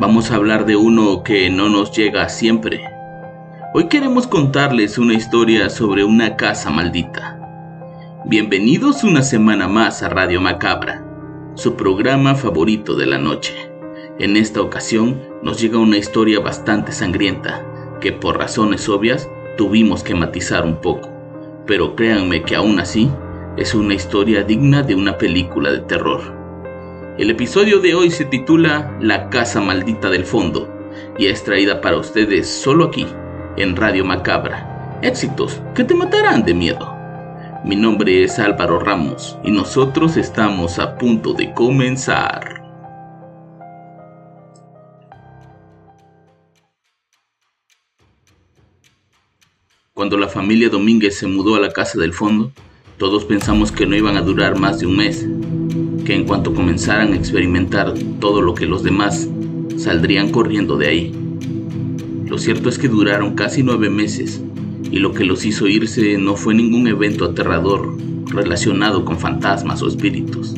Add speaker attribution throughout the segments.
Speaker 1: Vamos a hablar de uno que no nos llega siempre. Hoy queremos contarles una historia sobre una casa maldita. Bienvenidos una semana más a Radio Macabra, su programa favorito de la noche. En esta ocasión nos llega una historia bastante sangrienta, que por razones obvias tuvimos que matizar un poco, pero créanme que aún así es una historia digna de una película de terror. El episodio de hoy se titula La Casa Maldita del Fondo y es traída para ustedes solo aquí, en Radio Macabra. Éxitos que te matarán de miedo. Mi nombre es Álvaro Ramos y nosotros estamos a punto de comenzar. Cuando la familia Domínguez se mudó a la casa del fondo, todos pensamos que no iban a durar más de un mes, que en cuanto comenzaran a experimentar todo lo que los demás, saldrían corriendo de ahí. Lo cierto es que duraron casi nueve meses y lo que los hizo irse no fue ningún evento aterrador relacionado con fantasmas o espíritus.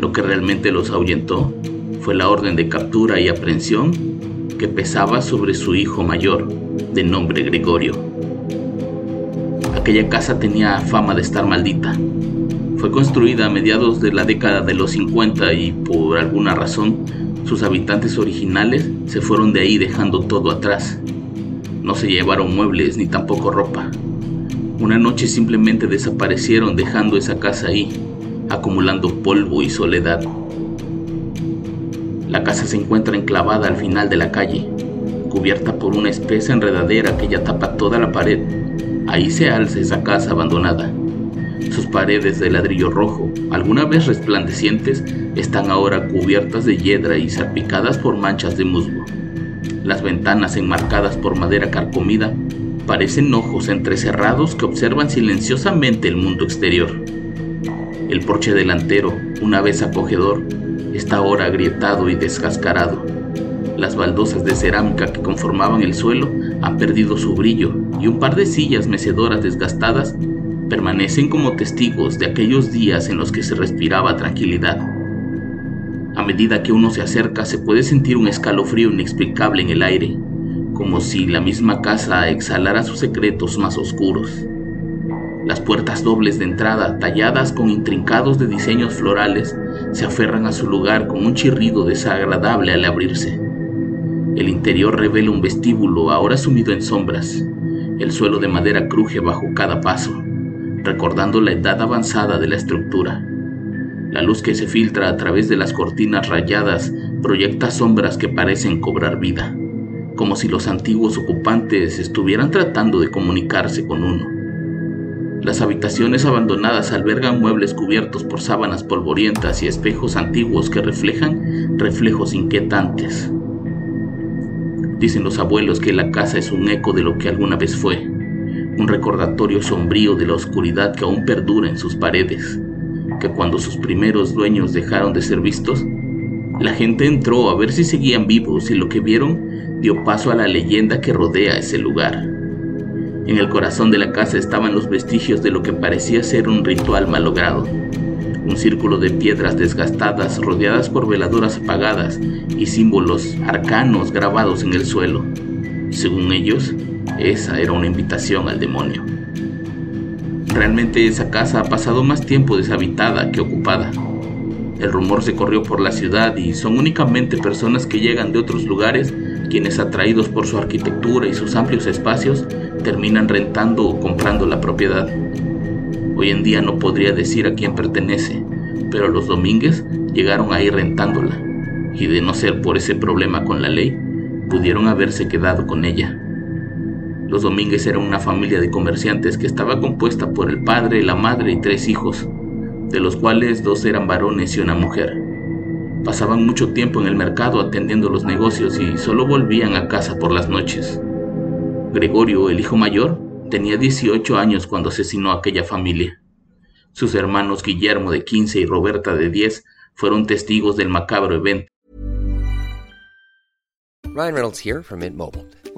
Speaker 1: Lo que realmente los ahuyentó fue la orden de captura y aprehensión que pesaba sobre su hijo mayor, de nombre Gregorio. Aquella casa tenía fama de estar maldita, fue construida a mediados de la década de los 50 y por alguna razón sus habitantes originales se fueron de ahí dejando todo atrás. No se llevaron muebles ni tampoco ropa. Una noche simplemente desaparecieron dejando esa casa ahí, acumulando polvo y soledad. La casa se encuentra enclavada al final de la calle, cubierta por una espesa enredadera que ya tapa toda la pared. Ahí se alza esa casa abandonada. Sus paredes de ladrillo rojo, alguna vez resplandecientes, están ahora cubiertas de hiedra y salpicadas por manchas de musgo. Las ventanas enmarcadas por madera carcomida parecen ojos entrecerrados que observan silenciosamente el mundo exterior. El porche delantero, una vez acogedor, está ahora agrietado y descascarado. Las baldosas de cerámica que conformaban el suelo han perdido su brillo y un par de sillas mecedoras desgastadas permanecen como testigos de aquellos días en los que se respiraba tranquilidad. A medida que uno se acerca se puede sentir un escalofrío inexplicable en el aire, como si la misma casa exhalara sus secretos más oscuros. Las puertas dobles de entrada, talladas con intrincados de diseños florales, se aferran a su lugar con un chirrido desagradable al abrirse. El interior revela un vestíbulo ahora sumido en sombras. El suelo de madera cruje bajo cada paso recordando la edad avanzada de la estructura. La luz que se filtra a través de las cortinas rayadas proyecta sombras que parecen cobrar vida, como si los antiguos ocupantes estuvieran tratando de comunicarse con uno. Las habitaciones abandonadas albergan muebles cubiertos por sábanas polvorientas y espejos antiguos que reflejan reflejos inquietantes. Dicen los abuelos que la casa es un eco de lo que alguna vez fue, un recordatorio sombrío de la oscuridad que aún perdura en sus paredes, que cuando sus primeros dueños dejaron de ser vistos, la gente entró a ver si seguían vivos y lo que vieron dio paso a la leyenda que rodea ese lugar. En el corazón de la casa estaban los vestigios de lo que parecía ser un ritual malogrado, un círculo de piedras desgastadas rodeadas por veladoras apagadas y símbolos arcanos grabados en el suelo. Según ellos, esa era una invitación al demonio. Realmente esa casa ha pasado más tiempo deshabitada que ocupada. El rumor se corrió por la ciudad y son únicamente personas que llegan de otros lugares quienes atraídos por su arquitectura y sus amplios espacios terminan rentando o comprando la propiedad. Hoy en día no podría decir a quién pertenece, pero los Domínguez llegaron ahí rentándola, y de no ser por ese problema con la ley, pudieron haberse quedado con ella. Los Domínguez eran una familia de comerciantes que estaba compuesta por el padre, la madre y tres hijos, de los cuales dos eran varones y una mujer. Pasaban mucho tiempo en el mercado atendiendo los negocios y solo volvían a casa por las noches. Gregorio, el hijo mayor, tenía 18 años cuando asesinó a aquella familia. Sus hermanos Guillermo de 15 y Roberta de 10 fueron testigos del macabro evento.
Speaker 2: Ryan Reynolds here from Mint Mobile.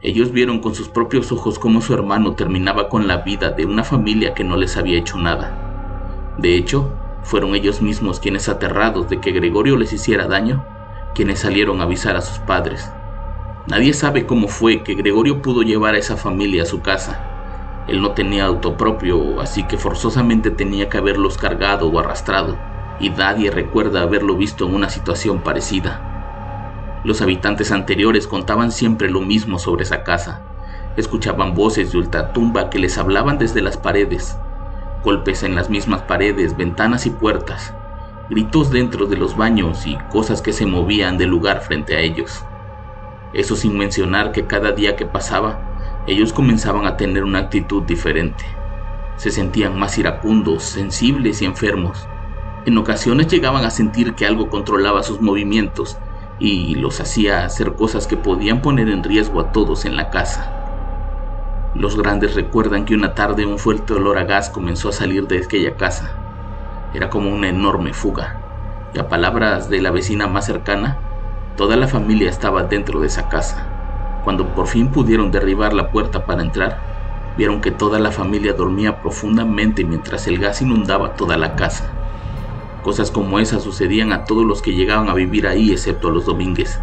Speaker 1: Ellos vieron con sus propios ojos cómo su hermano terminaba con la vida de una familia que no les había hecho nada. De hecho, fueron ellos mismos quienes aterrados de que Gregorio les hiciera daño, quienes salieron a avisar a sus padres. Nadie sabe cómo fue que Gregorio pudo llevar a esa familia a su casa. Él no tenía auto propio, así que forzosamente tenía que haberlos cargado o arrastrado, y nadie recuerda haberlo visto en una situación parecida. Los habitantes anteriores contaban siempre lo mismo sobre esa casa. Escuchaban voces de ultratumba que les hablaban desde las paredes, golpes en las mismas paredes, ventanas y puertas, gritos dentro de los baños y cosas que se movían del lugar frente a ellos. Eso sin mencionar que cada día que pasaba, ellos comenzaban a tener una actitud diferente. Se sentían más iracundos, sensibles y enfermos. En ocasiones llegaban a sentir que algo controlaba sus movimientos y los hacía hacer cosas que podían poner en riesgo a todos en la casa. Los grandes recuerdan que una tarde un fuerte olor a gas comenzó a salir de aquella casa. Era como una enorme fuga, y a palabras de la vecina más cercana, toda la familia estaba dentro de esa casa. Cuando por fin pudieron derribar la puerta para entrar, vieron que toda la familia dormía profundamente mientras el gas inundaba toda la casa. Cosas como esas sucedían a todos los que llegaban a vivir ahí excepto a los Domínguez.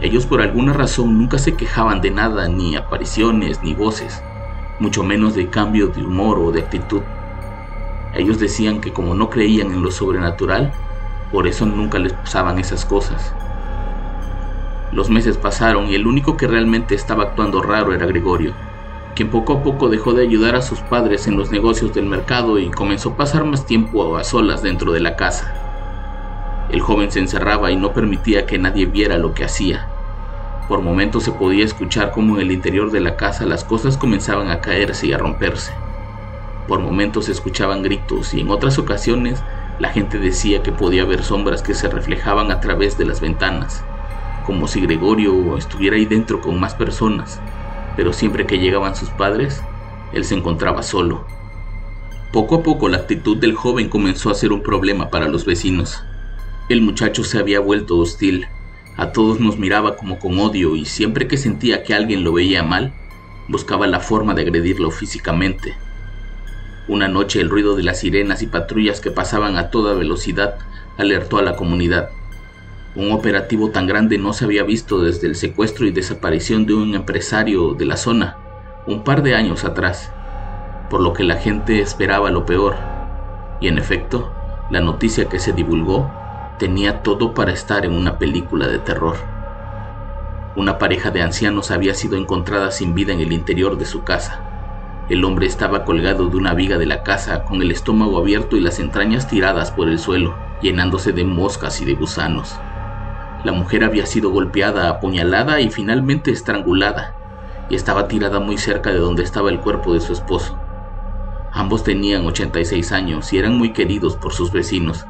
Speaker 1: Ellos por alguna razón nunca se quejaban de nada, ni apariciones, ni voces, mucho menos de cambio de humor o de actitud. Ellos decían que como no creían en lo sobrenatural, por eso nunca les pasaban esas cosas. Los meses pasaron y el único que realmente estaba actuando raro era Gregorio, quien poco a poco dejó de ayudar a sus padres en los negocios del mercado y comenzó a pasar más tiempo a solas dentro de la casa. El joven se encerraba y no permitía que nadie viera lo que hacía. Por momentos se podía escuchar cómo en el interior de la casa las cosas comenzaban a caerse y a romperse. Por momentos se escuchaban gritos y en otras ocasiones la gente decía que podía ver sombras que se reflejaban a través de las ventanas, como si Gregorio estuviera ahí dentro con más personas, pero siempre que llegaban sus padres, él se encontraba solo. Poco a poco la actitud del joven comenzó a ser un problema para los vecinos. El muchacho se había vuelto hostil, a todos nos miraba como con odio y siempre que sentía que alguien lo veía mal, buscaba la forma de agredirlo físicamente. Una noche el ruido de las sirenas y patrullas que pasaban a toda velocidad alertó a la comunidad. Un operativo tan grande no se había visto desde el secuestro y desaparición de un empresario de la zona, un par de años atrás, por lo que la gente esperaba lo peor. Y en efecto, la noticia que se divulgó tenía todo para estar en una película de terror. Una pareja de ancianos había sido encontrada sin vida en el interior de su casa. El hombre estaba colgado de una viga de la casa con el estómago abierto y las entrañas tiradas por el suelo, llenándose de moscas y de gusanos. La mujer había sido golpeada, apuñalada y finalmente estrangulada, y estaba tirada muy cerca de donde estaba el cuerpo de su esposo. Ambos tenían 86 años y eran muy queridos por sus vecinos.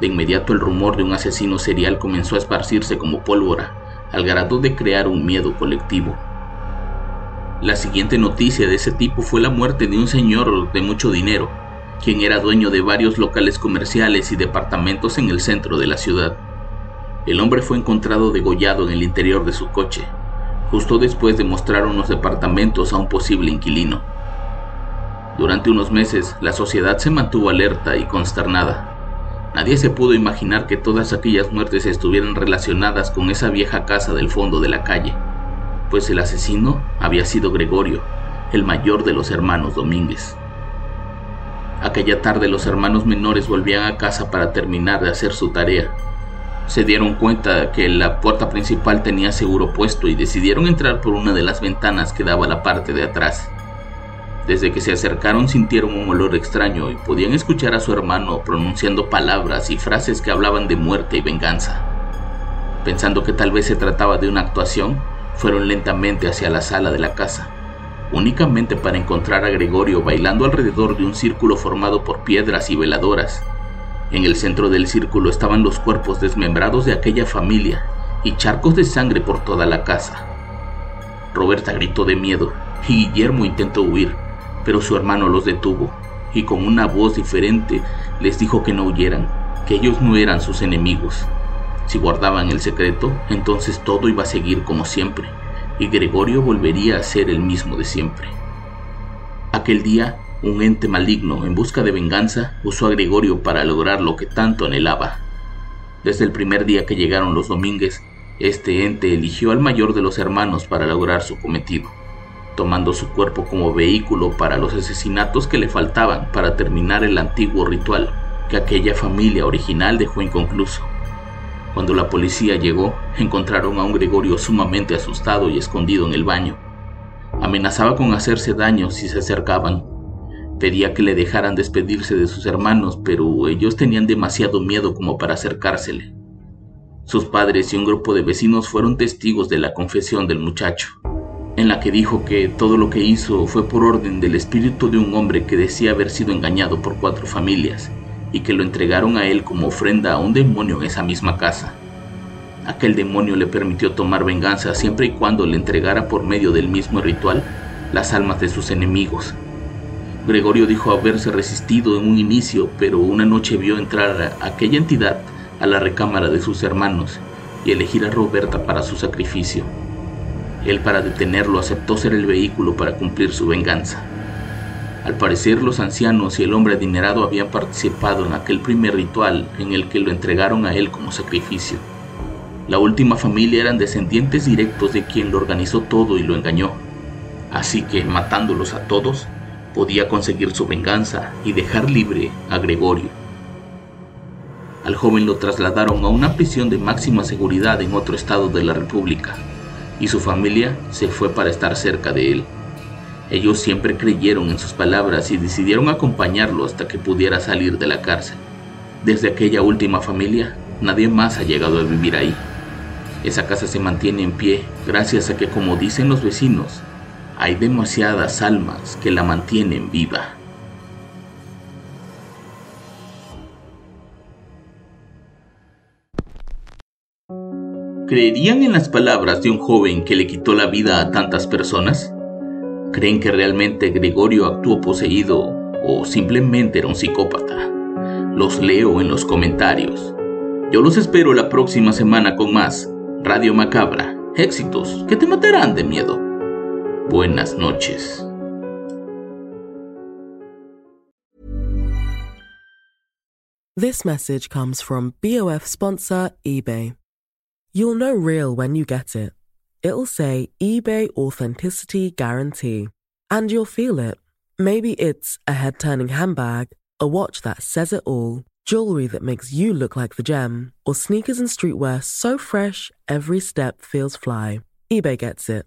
Speaker 1: De inmediato el rumor de un asesino serial comenzó a esparcirse como pólvora, al grado de crear un miedo colectivo. La siguiente noticia de ese tipo fue la muerte de un señor de mucho dinero, quien era dueño de varios locales comerciales y departamentos en el centro de la ciudad. El hombre fue encontrado degollado en el interior de su coche, justo después de mostrar unos departamentos a un posible inquilino. Durante unos meses, la sociedad se mantuvo alerta y consternada. Nadie se pudo imaginar que todas aquellas muertes estuvieran relacionadas con esa vieja casa del fondo de la calle pues el asesino había sido Gregorio, el mayor de los hermanos Domínguez. Aquella tarde los hermanos menores volvían a casa para terminar de hacer su tarea. Se dieron cuenta que la puerta principal tenía seguro puesto y decidieron entrar por una de las ventanas que daba a la parte de atrás. Desde que se acercaron sintieron un olor extraño y podían escuchar a su hermano pronunciando palabras y frases que hablaban de muerte y venganza. Pensando que tal vez se trataba de una actuación, fueron lentamente hacia la sala de la casa, únicamente para encontrar a Gregorio bailando alrededor de un círculo formado por piedras y veladoras. En el centro del círculo estaban los cuerpos desmembrados de aquella familia y charcos de sangre por toda la casa. Roberta gritó de miedo y Guillermo intentó huir, pero su hermano los detuvo y con una voz diferente les dijo que no huyeran, que ellos no eran sus enemigos, si guardaban el secreto, entonces todo iba a seguir como siempre, y Gregorio volvería a ser el mismo de siempre. Aquel día, un ente maligno en busca de venganza usó a Gregorio para lograr lo que tanto anhelaba. Desde el primer día que llegaron los Domínguez, este ente eligió al mayor de los hermanos para lograr su cometido, tomando su cuerpo como vehículo para los asesinatos que le faltaban para terminar el antiguo ritual que aquella familia original dejó inconcluso. Cuando la policía llegó, encontraron a un Gregorio sumamente asustado y escondido en el baño. Amenazaba con hacerse daño si se acercaban. Pedía que le dejaran despedirse de sus hermanos, pero ellos tenían demasiado miedo como para acercársele. Sus padres y un grupo de vecinos fueron testigos de la confesión del muchacho, en la que dijo que todo lo que hizo fue por orden del espíritu de un hombre que decía haber sido engañado por cuatro familias y que lo entregaron a él como ofrenda a un demonio en esa misma casa. Aquel demonio le permitió tomar venganza siempre y cuando le entregara por medio del mismo ritual las almas de sus enemigos. Gregorio dijo haberse resistido en un inicio, pero una noche vio entrar a aquella entidad a la recámara de sus hermanos y elegir a Roberta para su sacrificio. Él para detenerlo aceptó ser el vehículo para cumplir su venganza. Al parecer los ancianos y el hombre adinerado habían participado en aquel primer ritual en el que lo entregaron a él como sacrificio. La última familia eran descendientes directos de quien lo organizó todo y lo engañó. Así que, matándolos a todos, podía conseguir su venganza y dejar libre a Gregorio. Al joven lo trasladaron a una prisión de máxima seguridad en otro estado de la República, y su familia se fue para estar cerca de él. Ellos siempre creyeron en sus palabras y decidieron acompañarlo hasta que pudiera salir de la cárcel. Desde aquella última familia, nadie más ha llegado a vivir ahí. Esa casa se mantiene en pie gracias a que, como dicen los vecinos, hay demasiadas almas que la mantienen viva. ¿Creerían en las palabras de un joven que le quitó la vida a tantas personas? ¿Creen que realmente Gregorio actuó poseído o simplemente era un psicópata? Los leo en los comentarios. Yo los espero la próxima semana con más Radio Macabra. Éxitos que te matarán de miedo. Buenas noches.
Speaker 3: This message comes from BOF sponsor eBay. You'll know real when you get it. It'll say eBay Authenticity Guarantee. And you'll feel it. Maybe it's a head turning handbag, a watch that says it all, jewelry that makes you look like the gem, or sneakers and streetwear so fresh every step feels fly. eBay gets it.